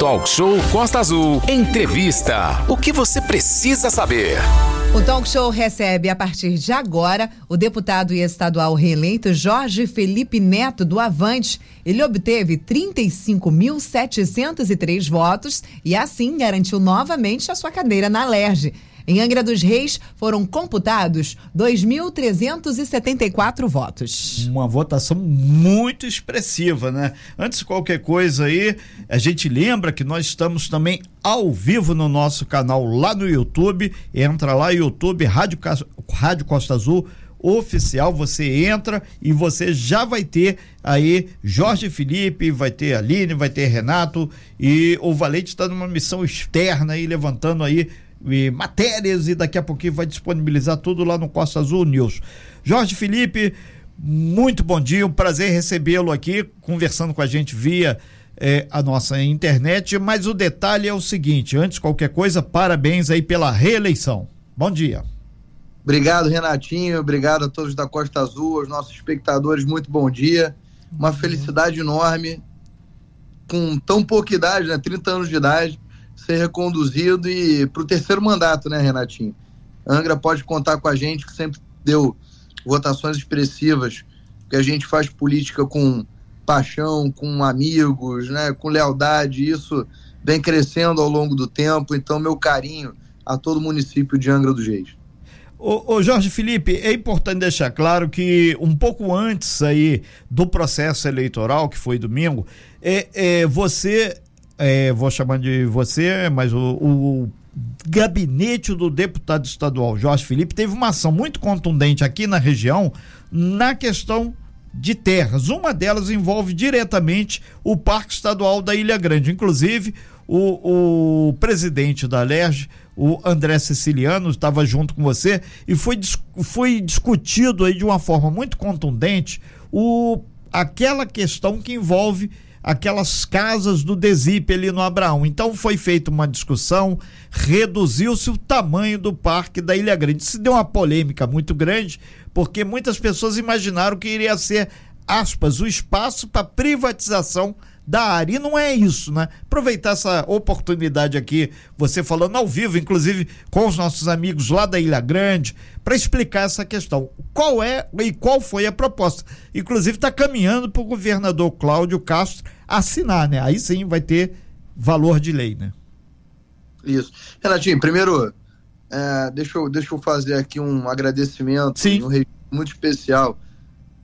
Talk Show Costa Azul. Entrevista. O que você precisa saber? O Talk Show recebe a partir de agora o deputado e estadual reeleito Jorge Felipe Neto do Avante. Ele obteve 35.703 votos e assim garantiu novamente a sua cadeira na LERJ. Em Angra dos Reis foram computados 2.374 votos. Uma votação muito expressiva, né? Antes de qualquer coisa aí, a gente lembra que nós estamos também ao vivo no nosso canal lá no YouTube. Entra lá, YouTube, Rádio, Rádio Costa Azul oficial, você entra e você já vai ter aí Jorge Felipe, vai ter Aline, vai ter Renato e o Valente está numa missão externa aí, levantando aí e matérias e daqui a pouquinho vai disponibilizar tudo lá no Costa Azul News. Jorge Felipe, muito bom dia, um prazer recebê-lo aqui, conversando com a gente via eh, a nossa internet, mas o detalhe é o seguinte, antes de qualquer coisa, parabéns aí pela reeleição. Bom dia. Obrigado, Renatinho, obrigado a todos da Costa Azul, aos nossos espectadores, muito bom dia. Uma felicidade enorme, com tão pouca idade, né, 30 anos de idade, ser reconduzido e para o terceiro mandato, né, Renatinho? Angra pode contar com a gente, que sempre deu votações expressivas, que a gente faz política com paixão, com amigos, né, com lealdade, isso vem crescendo ao longo do tempo, então meu carinho a todo o município de Angra dos Reis. Ô, Jorge Felipe, é importante deixar claro que um pouco antes aí do processo eleitoral, que foi domingo, é, é você é, vou chamar de você, mas o, o gabinete do deputado estadual Jorge Felipe teve uma ação muito contundente aqui na região na questão de terras. Uma delas envolve diretamente o Parque Estadual da Ilha Grande. Inclusive, o, o presidente da LERJ, o André Siciliano, estava junto com você e foi, foi discutido aí de uma forma muito contundente o, aquela questão que envolve aquelas casas do Desip ali no Abraão. Então foi feita uma discussão, reduziu-se o tamanho do parque da Ilha Grande. Isso deu uma polêmica muito grande, porque muitas pessoas imaginaram que iria ser, aspas, o espaço para privatização da área. E não é isso, né? Aproveitar essa oportunidade aqui, você falando ao vivo, inclusive com os nossos amigos lá da Ilha Grande, para explicar essa questão. Qual é e qual foi a proposta? Inclusive está caminhando para o governador Cláudio Castro assinar, né? Aí sim vai ter valor de lei, né? Isso. Renatinho, primeiro, é, deixa, eu, deixa eu fazer aqui um agradecimento sim. um muito especial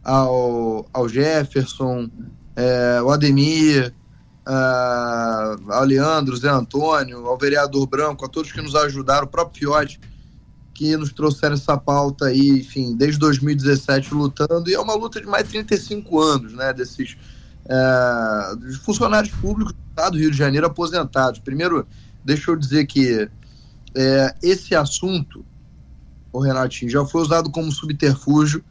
ao, ao Jefferson, é, o Ademir, a, ao Leandro, Zé Antônio, ao vereador Branco, a todos que nos ajudaram, o próprio Fiote, que nos trouxeram essa pauta aí, enfim, desde 2017 lutando, e é uma luta de mais de 35 anos, né, desses é, funcionários públicos do Estado do Rio de Janeiro aposentados. Primeiro, deixa eu dizer que é, esse assunto, o Renatinho, já foi usado como subterfúgio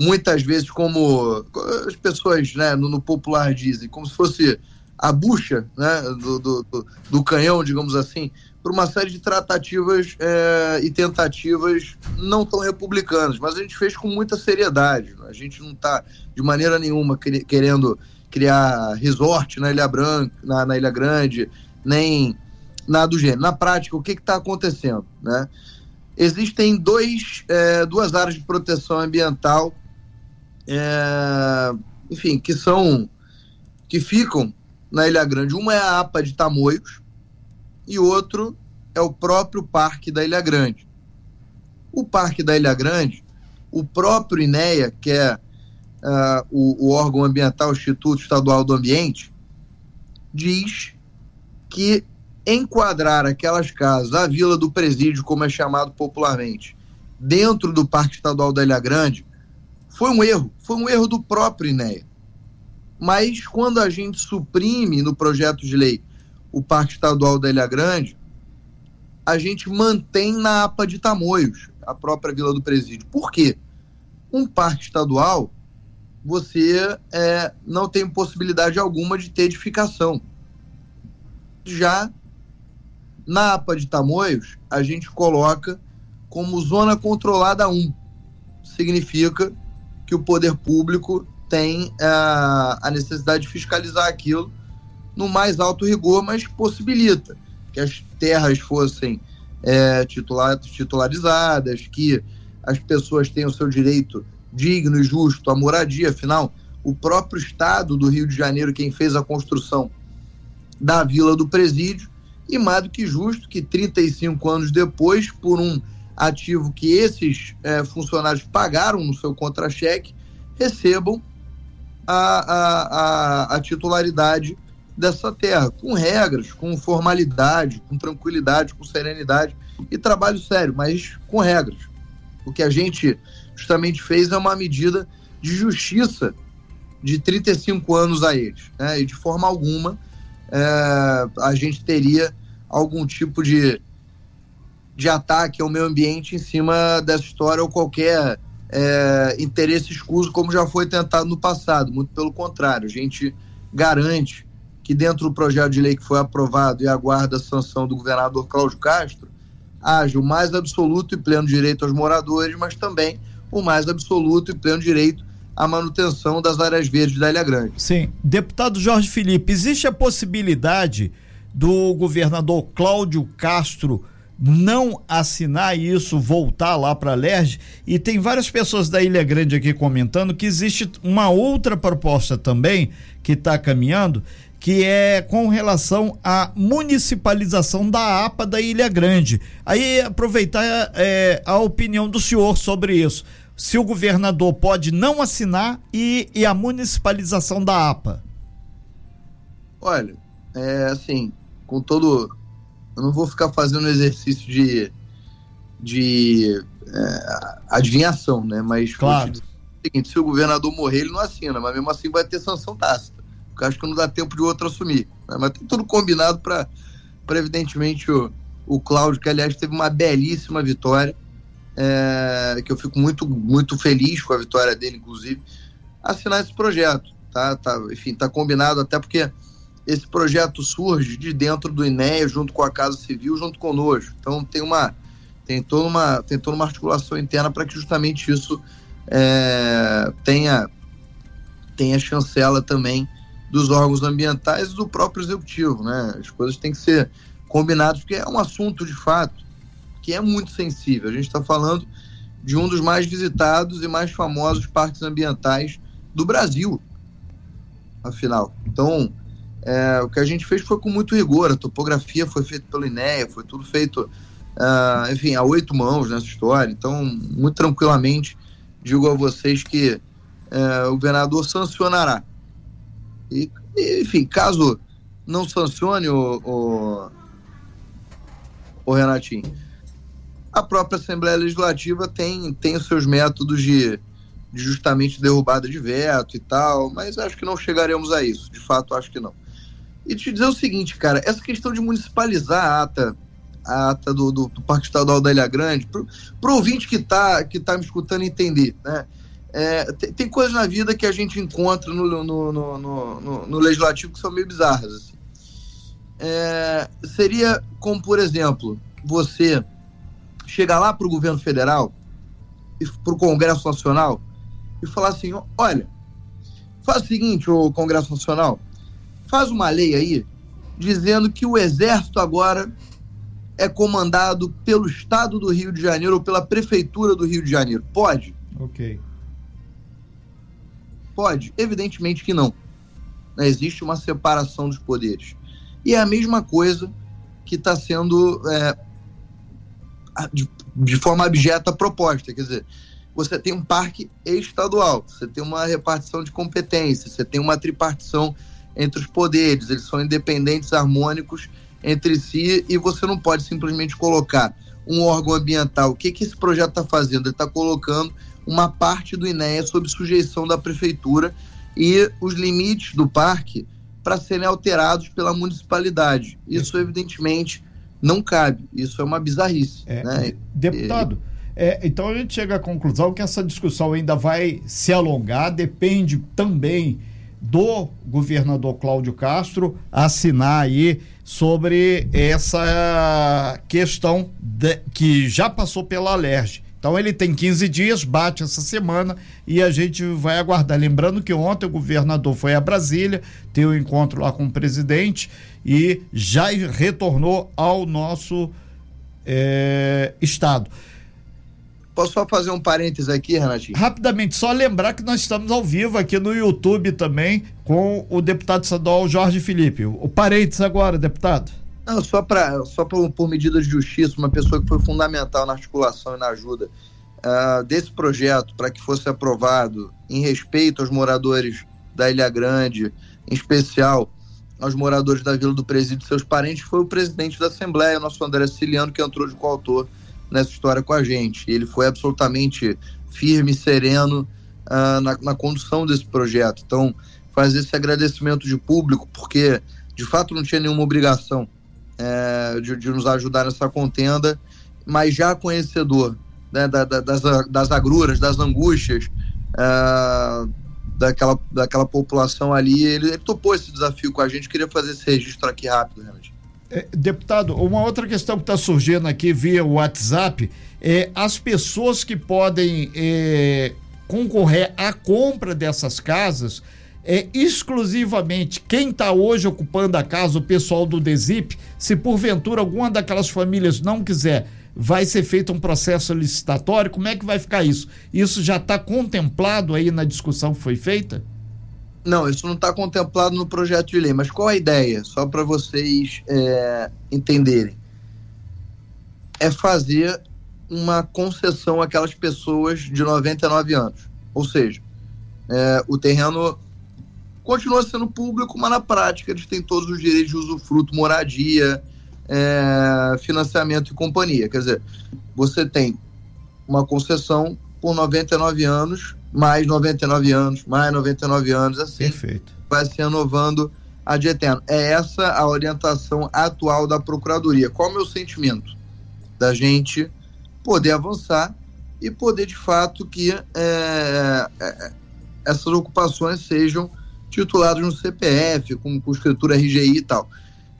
muitas vezes como as pessoas né, no, no popular dizem, como se fosse a bucha né, do, do, do, canhão, digamos assim, por uma série de tratativas é, e tentativas não tão republicanas, mas a gente fez com muita seriedade. Né? A gente não está de maneira nenhuma querendo criar resort na Ilha Branca, na, na Ilha Grande, nem nada do gênero. Na prática, o que está acontecendo? Né? Existem dois, é, duas áreas de proteção ambiental é, enfim, que são que ficam na Ilha Grande. Uma é a APA de Tamoios e outro é o próprio Parque da Ilha Grande. O Parque da Ilha Grande, o próprio INEA, que é uh, o, o órgão ambiental, o Instituto Estadual do Ambiente, diz que enquadrar aquelas casas, a Vila do Presídio, como é chamado popularmente, dentro do Parque Estadual da Ilha Grande, foi um erro, foi um erro do próprio INEA. Mas quando a gente suprime no projeto de lei o Parque Estadual da Ilha Grande, a gente mantém na APA de Tamoios, a própria Vila do Presídio. Por quê? Um parque estadual, você é, não tem possibilidade alguma de ter edificação. Já na APA de Tamoios, a gente coloca como zona controlada 1. Significa que o poder público tem a, a necessidade de fiscalizar aquilo no mais alto rigor, mas possibilita que as terras fossem é, titular, titularizadas, que as pessoas tenham seu direito digno e justo à moradia. Afinal, o próprio Estado do Rio de Janeiro, quem fez a construção da Vila do Presídio, e mais do que justo que 35 anos depois, por um ativo que esses é, funcionários pagaram no seu contra-cheque, recebam a, a, a, a titularidade dessa terra, com regras, com formalidade, com tranquilidade, com serenidade e trabalho sério, mas com regras. O que a gente justamente fez é uma medida de justiça de 35 anos a eles. Né? E de forma alguma é, a gente teria algum tipo de, de ataque ao meio ambiente em cima dessa história ou qualquer é, interesse escuso, como já foi tentado no passado. Muito pelo contrário, a gente garante que dentro do projeto de lei que foi aprovado e aguarda a sanção do governador Cláudio Castro, haja o mais absoluto e pleno direito aos moradores, mas também o mais absoluto e pleno direito à manutenção das áreas verdes da Ilha Grande. Sim. Deputado Jorge Felipe, existe a possibilidade do governador Cláudio Castro não assinar isso, voltar lá para a e tem várias pessoas da Ilha Grande aqui comentando que existe uma outra proposta também que está caminhando, que é com relação à municipalização da APA da Ilha Grande. Aí aproveitar é, a opinião do senhor sobre isso. Se o governador pode não assinar e, e a municipalização da APA. Olha, é assim, com todo. Eu não vou ficar fazendo exercício de, de é, adivinhação, né? Mas claro. o seguinte: se o governador morrer, ele não assina, mas mesmo assim vai ter sanção tácita porque acho que não dá tempo de outro assumir. Né? Mas tem tudo combinado para, evidentemente, o, o Cláudio, que aliás teve uma belíssima vitória, é, que eu fico muito, muito feliz com a vitória dele, inclusive, assinar esse projeto. Tá, tá, enfim, está combinado até porque esse projeto surge de dentro do INEA, junto com a Casa Civil, junto conosco. Então tem uma tem toda uma tem toda uma articulação interna para que justamente isso é, tenha tenha chancela também dos órgãos ambientais e do próprio executivo, né? As coisas têm que ser combinadas, porque é um assunto, de fato, que é muito sensível. A gente está falando de um dos mais visitados e mais famosos parques ambientais do Brasil, afinal. Então, é, o que a gente fez foi com muito rigor. A topografia foi feita pelo INEA, foi tudo feito, uh, enfim, a oito mãos nessa história. Então, muito tranquilamente, digo a vocês que uh, o governador sancionará e, enfim, caso não sancione o, o, o Renatinho, a própria Assembleia Legislativa tem, tem os seus métodos de justamente derrubada de veto e tal, mas acho que não chegaremos a isso, de fato acho que não. E te dizer o seguinte, cara, essa questão de municipalizar a ata, a ata do, do, do Parque Estadual da Ilha Grande, para o ouvinte que está que tá me escutando entender, né? É, tem, tem, coisas na vida que a gente encontra no, no, no, no, no legislativo que são meio bizarras. Assim. É, seria como, por exemplo, você chegar lá para o governo federal, para o Congresso Nacional, e falar assim: olha, faz o seguinte, o Congresso Nacional, faz uma lei aí dizendo que o Exército agora é comandado pelo Estado do Rio de Janeiro ou pela Prefeitura do Rio de Janeiro. Pode? Ok. Pode? Evidentemente que não. Né, existe uma separação dos poderes. E é a mesma coisa que está sendo é, de, de, forma abjeta proposta. Quer dizer, você tem um parque estadual, você tem uma repartição de competências, você tem uma tripartição entre os poderes, eles são independentes, harmônicos entre si, e você não pode simplesmente colocar um órgão ambiental. O que, que esse projeto está fazendo? Ele está colocando uma parte do INEA sob sujeição da prefeitura e os limites do parque para serem alterados pela municipalidade. Isso, evidentemente, não cabe. Isso é uma bizarrice. É, né? Deputado, é, então a gente chega à conclusão que essa discussão ainda vai se alongar, depende também do governador Cláudio Castro assinar aí sobre essa questão de, que já passou pela Alerj Então ele tem 15 dias, bate essa semana e a gente vai aguardar. Lembrando que ontem o governador foi a Brasília, teve um encontro lá com o presidente e já retornou ao nosso é, estado. Posso só fazer um parênteses aqui, Renatinho? Rapidamente, só lembrar que nós estamos ao vivo aqui no YouTube também com o deputado estadual Jorge Felipe. O parênteses agora, deputado. Não, só, pra, só por, por medida de justiça, uma pessoa que foi fundamental na articulação e na ajuda uh, desse projeto para que fosse aprovado em respeito aos moradores da Ilha Grande, em especial aos moradores da Vila do Presídio e seus parentes, foi o presidente da Assembleia, o nosso André Ciliano, que entrou de coautor nessa história com a gente. Ele foi absolutamente firme sereno uh, na, na, condução desse projeto. Então, fazer esse agradecimento de público, porque de fato não tinha nenhuma obrigação é, de, de, nos ajudar nessa contenda, mas já conhecedor né, da, da, das, das agruras, das angústias uh, daquela, daquela população ali, ele, ele, topou esse desafio com a gente. Queria fazer esse registro aqui rápido, Renato. É, deputado, uma outra questão que está surgindo aqui via WhatsApp é as pessoas que podem é, concorrer à compra dessas casas é exclusivamente quem está hoje ocupando a casa, o pessoal do DESIP, se porventura alguma daquelas famílias não quiser, vai ser feito um processo licitatório, como é que vai ficar isso? Isso já está contemplado aí na discussão que foi feita? Não, isso não está contemplado no projeto de lei, mas qual a ideia? Só para vocês é, entenderem. É fazer uma concessão àquelas pessoas de 99 anos. Ou seja, é, o terreno continua sendo público, mas na prática eles têm todos os direitos de usufruto, moradia, é, financiamento e companhia. Quer dizer, você tem uma concessão por 99 anos mais 99 anos, mais 99 anos, assim. Perfeito. Vai se renovando ad eterno. É essa a orientação atual da Procuradoria. Qual é o meu sentimento? Da gente poder avançar e poder, de fato, que é, é, essas ocupações sejam tituladas no CPF, com, com escritura RGI e tal.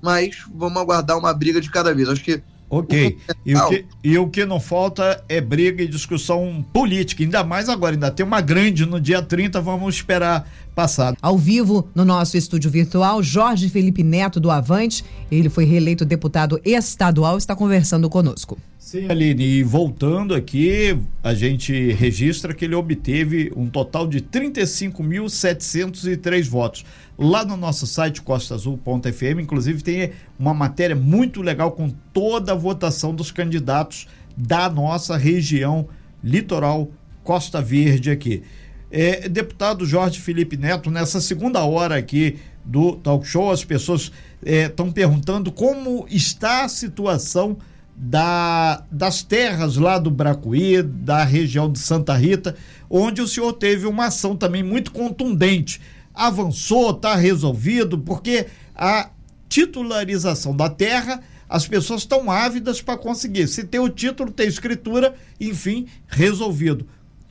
Mas vamos aguardar uma briga de cada vez. Acho que Ok. E o, que, e o que não falta é briga e discussão política. Ainda mais agora, ainda tem uma grande no dia 30, vamos esperar passar. Ao vivo, no nosso estúdio virtual, Jorge Felipe Neto do Avante. Ele foi reeleito deputado estadual, está conversando conosco. Sim, Aline, e voltando aqui, a gente registra que ele obteve um total de 35.703 votos. Lá no nosso site costaazul.fm, inclusive, tem uma matéria muito legal com toda a votação dos candidatos da nossa região litoral Costa Verde aqui. É, deputado Jorge Felipe Neto, nessa segunda hora aqui do talk show, as pessoas estão é, perguntando como está a situação da, das terras lá do Bracuí, da região de Santa Rita, onde o senhor teve uma ação também muito contundente. Avançou, está resolvido, porque a titularização da terra, as pessoas estão ávidas para conseguir. Se tem o título, tem escritura, enfim, resolvido.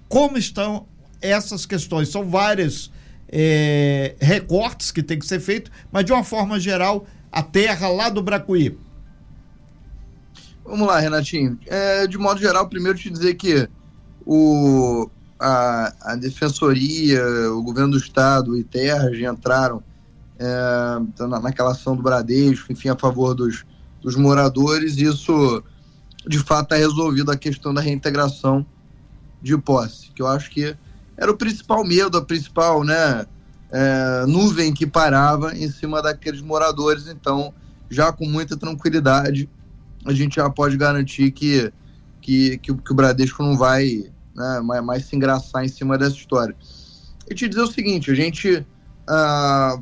Como estão essas questões? São vários é, recortes que tem que ser feito, mas de uma forma geral, a terra lá do Bracuí Vamos lá, Renatinho. É, de modo geral, primeiro te dizer que o, a, a Defensoria, o Governo do Estado e Terras entraram é, na, naquela ação do Bradesco, enfim, a favor dos, dos moradores. Isso, de fato, é resolvido a questão da reintegração de posse, que eu acho que era o principal medo, a principal né, é, nuvem que parava em cima daqueles moradores. Então, já com muita tranquilidade, a gente já pode garantir que, que, que, que o Bradesco não vai né, mais, mais, se engraçar em cima dessa história. E te dizer o seguinte, a gente ah,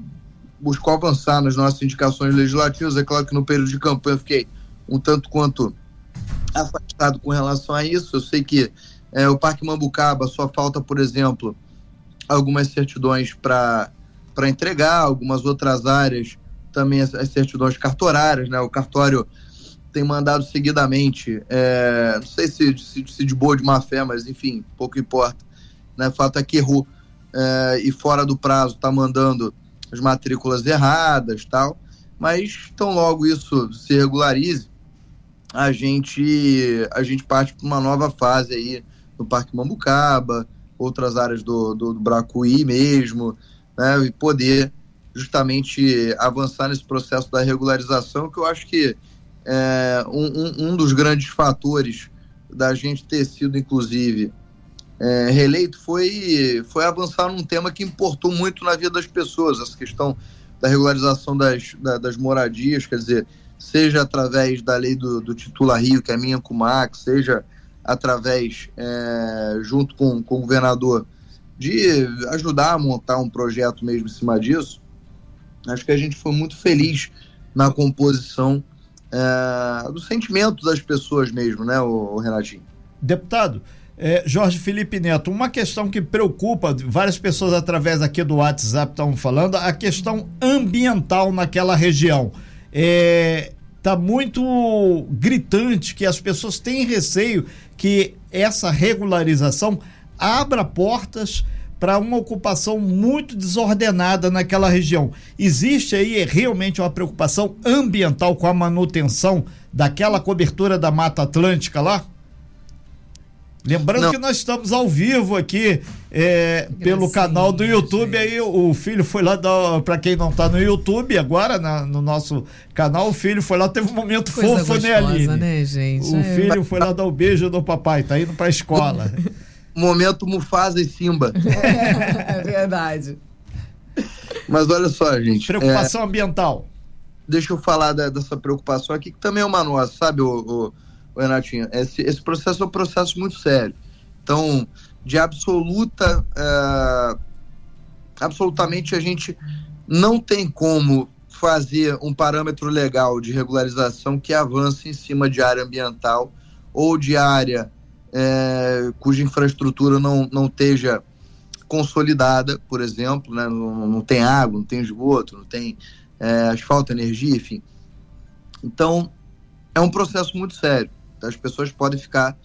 buscou avançar nas nossas indicações legislativas, é claro que no período de campanha eu fiquei um tanto quanto afastado com relação a isso, eu sei que é, o Parque Mambucaba só falta, por exemplo, algumas certidões para entregar, algumas outras áreas também as, certidões cartorárias, né? O cartório tem mandado seguidamente, é, não sei se, se, se, de boa ou de má fé, mas enfim, pouco importa. Né? O fato é que errou é, e fora do prazo está mandando as matrículas erradas tal, mas tão logo isso se regularize, a gente, a gente parte para uma nova fase aí no Parque Mambucaba, outras áreas do, do, do Bracuí mesmo, né, e poder justamente avançar nesse processo da regularização, que eu acho que é, um, um, dos grandes fatores da gente ter sido, inclusive, é, reeleito foi, foi avançar num tema que importou muito na vida das pessoas, essa questão da regularização das, da, das moradias, quer dizer, seja através da lei do, do Titula Rio, que é minha com o Max, seja através, é, junto com, com o governador, de ajudar a montar um projeto mesmo em cima disso, acho que a gente foi muito feliz na composição é, do sentimento das pessoas mesmo, né, o, o Renatinho? Deputado, é, Jorge Felipe Neto, uma questão que preocupa, várias pessoas através aqui do WhatsApp estão falando, a questão ambiental naquela região. É, tá muito gritante que as pessoas têm receio que essa regularização abra portas para uma ocupação muito desordenada naquela região. Existe aí realmente uma preocupação ambiental com a manutenção daquela cobertura da Mata Atlântica lá? Lembrando Não. que nós estamos ao vivo aqui é, pelo canal do YouTube. Gente. Aí o filho foi lá, para quem não está no YouTube agora, na, no nosso canal, o filho foi lá, teve um momento Coisa fofo, né, gostosa, né, Aline? Né, gente? O é. filho foi lá dar o um beijo do papai, tá indo para a escola. momento Mufasa e Simba. É, é verdade. Mas olha só, gente. Preocupação é, ambiental. Deixa eu falar da, dessa preocupação aqui, que também é uma nossa, sabe, o, o Renatinho, esse, esse processo é um processo muito sério. Então, de absoluta. Uh, absolutamente a gente não tem como fazer um parâmetro legal de regularização que avance em cima de área ambiental ou de área é, cuja infraestrutura não, não esteja consolidada, por exemplo, né? não, não tem água, não tem esgoto, não tem é, asfalto, energia, enfim. Então, é um processo muito sério. As pessoas podem ficar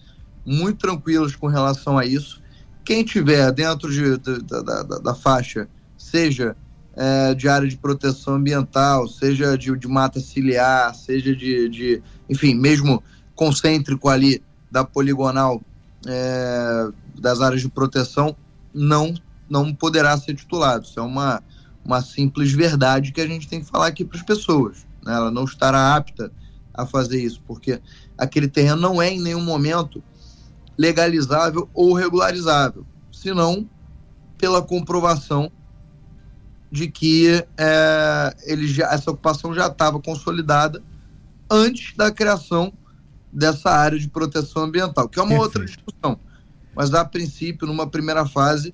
muito tranquilas com relação a isso. Quem tiver dentro de, da, da, da, faixa, seja é, de área de proteção ambiental, seja de, de mata ciliar, seja de, de, enfim, mesmo concêntrico ali da poligonal é, das áreas de proteção, não, não poderá ser titulado. Isso é uma, uma simples verdade que a gente tem que falar aqui para as pessoas. Né? Ela não estará apta a fazer isso, porque aquele terreno não é em nenhum momento legalizável ou regularizável, senão pela comprovação de que é, ele já, essa ocupação já estava consolidada antes da criação dessa área de proteção ambiental, que é uma Perfeito. outra discussão. Mas a princípio, numa primeira fase,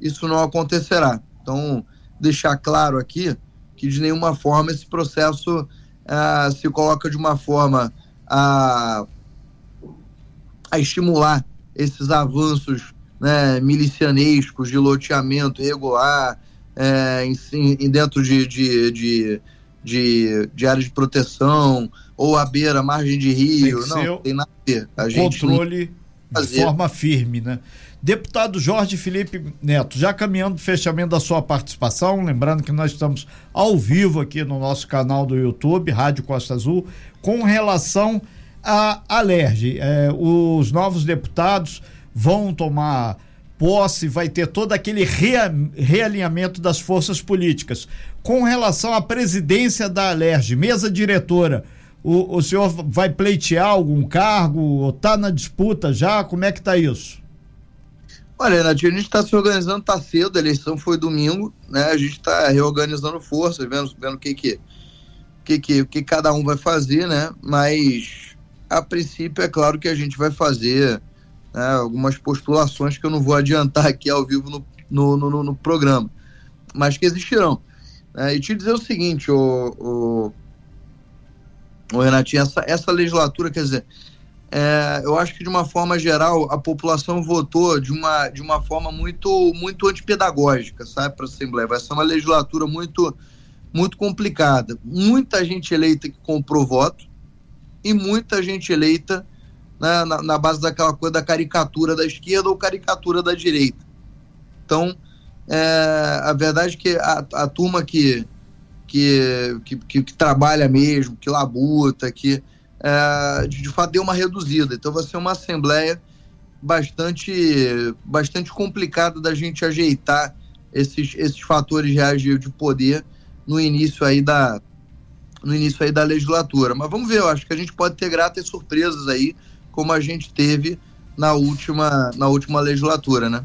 isso não acontecerá. Então, deixar claro aqui que de nenhuma forma esse processo uh, se coloca de uma forma a, a estimular esses avanços né, milicianescos de loteamento irregular é, em, em, dentro de, de, de, de, de áreas de proteção ou à beira, margem de rio. Tem não, tem nada a ver. A controle de forma firme, né? Deputado Jorge Felipe Neto, já caminhando o fechamento da sua participação, lembrando que nós estamos ao vivo aqui no nosso canal do YouTube, Rádio Costa Azul, com relação a Alerj. É, os novos deputados vão tomar posse, vai ter todo aquele rea, realinhamento das forças políticas. Com relação à presidência da Alerj, mesa diretora, o, o senhor vai pleitear algum cargo? Está na disputa já? Como é que está isso? Olha, Renatinho, a gente está se organizando, está cedo, a eleição foi domingo, né? A gente está reorganizando forças, vendo, vendo o que que, que, que, que cada um vai fazer, né? Mas, a princípio, é claro que a gente vai fazer né, algumas postulações que eu não vou adiantar aqui ao vivo no, no, no, no programa, mas que existirão. É, e te dizer o seguinte, o, o, o Renatinho, essa, essa legislatura, quer dizer, é, eu acho que de uma forma geral a população votou de uma, de uma forma muito muito antipedagógica, sabe, para a Assembleia. Vai ser uma legislatura muito muito complicada. Muita gente eleita que comprou voto e muita gente eleita né, na, na, base daquela coisa da caricatura da esquerda ou caricatura da direita. Então, é, a verdade é que a, a turma que que, que, que, que trabalha mesmo, que labuta, que é, de, de fato deu uma reduzida. Então vai ser uma assembleia bastante, bastante complicada da gente ajeitar esses, esses fatores reais de, de poder no início aí da no início aí da legislatura. Mas vamos ver, eu acho que a gente pode ter gratas surpresas aí, como a gente teve na última, na última legislatura, né?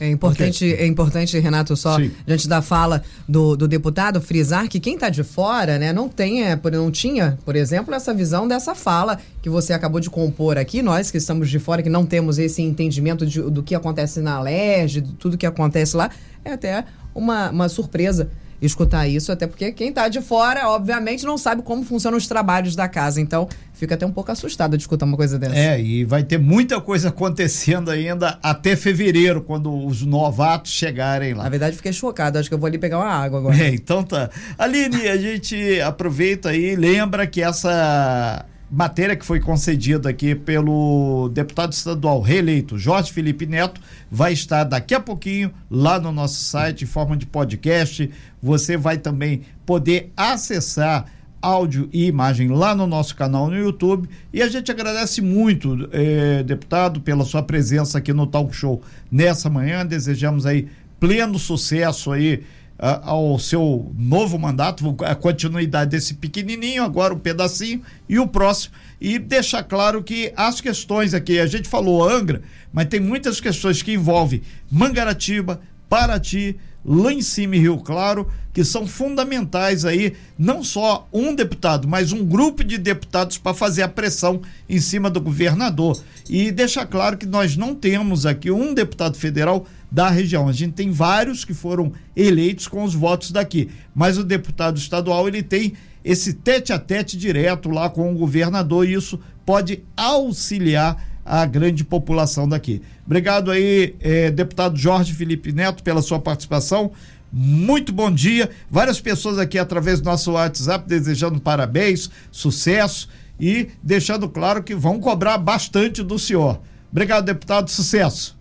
É importante, okay. é importante, Renato, só Sim. diante da fala do, do deputado, frisar que quem está de fora, né, não tem, é, não tinha, por exemplo, essa visão dessa fala que você acabou de compor aqui, nós que estamos de fora, que não temos esse entendimento de, do que acontece na LERJ, de tudo que acontece lá, é até uma, uma surpresa escutar isso, até porque quem está de fora, obviamente, não sabe como funcionam os trabalhos da casa. Então, fica até um pouco assustado de escutar uma coisa dessa. É, e vai ter muita coisa acontecendo ainda até fevereiro, quando os novatos chegarem lá. Na verdade, fiquei chocado. Acho que eu vou ali pegar uma água agora. É, então tá. Aline, a gente aproveita aí, lembra que essa matéria que foi concedida aqui pelo deputado estadual reeleito Jorge Felipe Neto vai estar daqui a pouquinho lá no nosso site em forma de podcast. Você vai também poder acessar áudio e imagem lá no nosso canal no YouTube. E a gente agradece muito, eh, deputado, pela sua presença aqui no Talk Show nessa manhã. Desejamos aí pleno sucesso aí ao seu novo mandato, a continuidade desse pequenininho, agora um pedacinho e o próximo. E deixar claro que as questões aqui, a gente falou Angra, mas tem muitas questões que envolvem Mangaratiba, Paraty, lá em cima em Rio Claro, que são fundamentais aí, não só um deputado, mas um grupo de deputados para fazer a pressão em cima do governador. E deixar claro que nós não temos aqui um deputado federal da região. A gente tem vários que foram eleitos com os votos daqui, mas o deputado estadual ele tem esse tete a tete direto lá com o governador e isso pode auxiliar a grande população daqui. Obrigado aí, eh, deputado Jorge Felipe Neto, pela sua participação. Muito bom dia. Várias pessoas aqui através do nosso WhatsApp desejando parabéns, sucesso e deixando claro que vão cobrar bastante do senhor. Obrigado, deputado. Sucesso.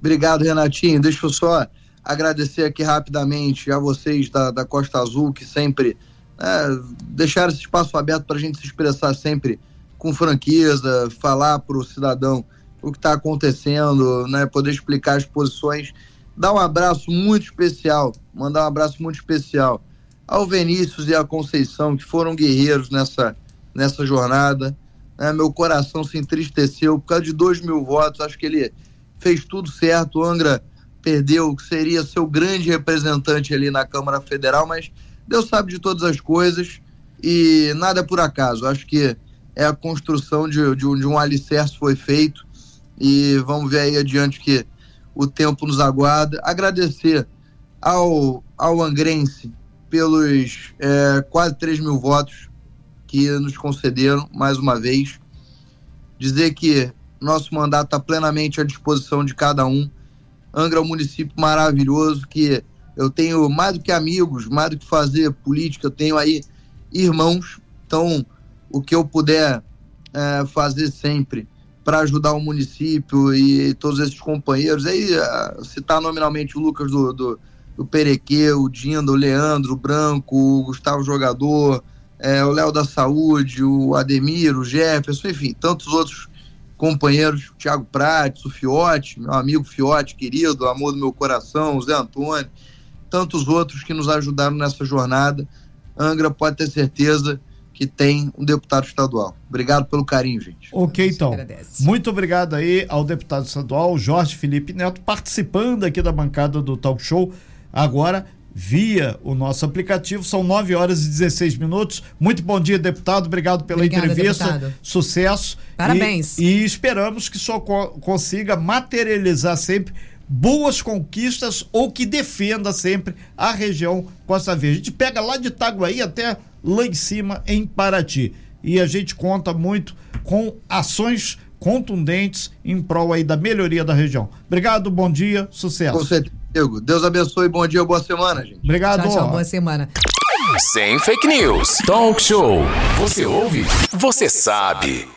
Obrigado, Renatinho. Deixa eu só agradecer aqui rapidamente a vocês da, da Costa Azul que sempre é, deixaram esse espaço aberto para a gente se expressar sempre com franqueza, falar para o cidadão o que está acontecendo, né, poder explicar as posições. Dar um abraço muito especial, mandar um abraço muito especial ao Vinícius e à Conceição, que foram guerreiros nessa, nessa jornada. Né, meu coração se entristeceu por causa de dois mil votos. Acho que ele fez tudo certo. O Angra perdeu o que seria seu grande representante ali na Câmara Federal, mas Deus sabe de todas as coisas e nada é por acaso. Acho que é a construção de, de, um, de um alicerce foi feito e vamos ver aí adiante que o tempo nos aguarda. Agradecer ao, ao Angrense pelos é, quase 3 mil votos que nos concederam mais uma vez. Dizer que nosso mandato está plenamente à disposição de cada um. Angra é um município maravilhoso que eu tenho mais do que amigos, mais do que fazer política, eu tenho aí irmãos. Então, o que eu puder é, fazer sempre para ajudar o município e todos esses companheiros. Aí, é, citar nominalmente o Lucas do, do, do Perequê, o Dinda, o Leandro, o Branco, o Gustavo Jogador, é, o Léo da Saúde, o Ademir, o Jefferson, enfim, tantos outros companheiros, o Thiago Prates, o Fiote, meu amigo Fiote, querido, amor do meu coração, o Zé Antônio, tantos outros que nos ajudaram nessa jornada. Angra pode ter certeza que tem um deputado estadual. Obrigado pelo carinho, gente. Ok, então. Muito obrigado aí ao deputado estadual Jorge Felipe Neto participando aqui da bancada do Talk Show. Agora via o nosso aplicativo. São 9 horas e 16 minutos. Muito bom dia, deputado. Obrigado pela Obrigada, entrevista. Deputado. Sucesso. Parabéns. E, e esperamos que só co consiga materializar sempre boas conquistas ou que defenda sempre a região Costa Verde. A gente pega lá de Itaguaí até lá em cima em Paraty. E a gente conta muito com ações contundentes em prol aí da melhoria da região. Obrigado, bom dia, sucesso. Com certeza. Deus abençoe, bom dia, boa semana, gente. Obrigado. Tchau, tchau, boa semana. Sem fake news. Talk show. Você ouve? Você sabe.